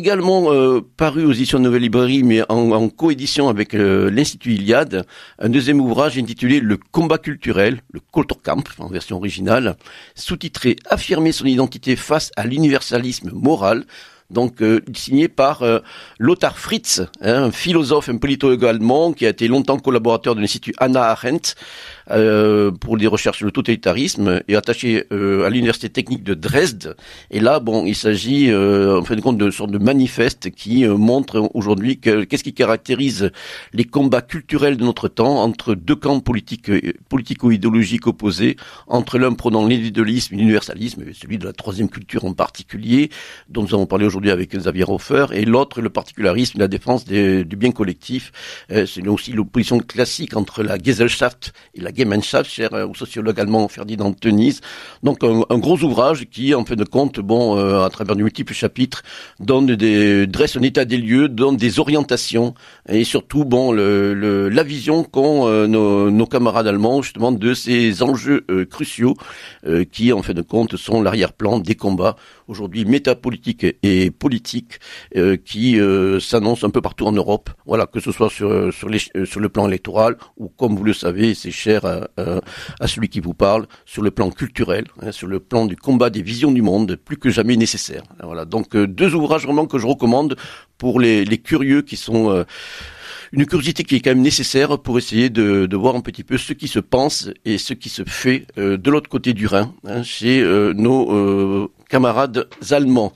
Également euh, paru aux éditions de Nouvelle Librairie, mais en, coédition avec euh, l'Institut Iliade, un deuxième ouvrage intitulé Le combat culturel, le Kulturkampf en version originale, sous-titré Affirmer son identité face à l'universalisme moral, donc euh, signé par euh, Lothar Fritz, hein, un philosophe, un politologue allemand qui a été longtemps collaborateur de l'Institut Anna Arendt euh, pour des recherches sur le totalitarisme et attaché à l'Université technique de Dresde. Et là, bon, il s'agit en fin de compte de sorte de manifeste qui montre aujourd'hui qu'est-ce qui caractérise les combats culturels de notre temps entre deux camps politiques, politico-idéologiques opposés, entre l'un prônant l'individualisme, l'universalisme, celui de la troisième culture en particulier, dont nous avons parlé aujourd'hui avec Xavier Hofer, et l'autre, le particularisme, la défense du bien collectif. Euh, c'est aussi l'opposition classique entre la Gesellschaft et la Gemeinschaft, cher euh, sociologue allemand Ferdinand Tönnies. Donc un, gros ouvrage qui, en fin de compte, bon, euh, à travers de multiples chapitres, donne des, dresse un état des lieux, donne des orientations, et surtout, bon, le, la vision qu'ont nos, nos, camarades allemands, justement, de ces enjeux cruciaux qui, en fin de compte, sont l'arrière-plan des combats aujourd'hui métapolitiques et politique euh, qui euh, s'annonce un peu partout en Europe. Voilà, que ce soit sur sur, les, sur le plan électoral ou comme vous le savez, c'est cher à, à, celui qui vous parle, sur le plan culturel, hein, sur le plan du combat des visions du monde, plus que jamais nécessaire. Voilà, donc euh, deux ouvrages vraiment que je recommande pour les, les curieux qui sont une curiosité qui est quand même nécessaire pour essayer de, de, voir un petit peu ce qui se pense et ce qui se fait de l'autre côté du Rhin, hein, chez nos camarades allemands.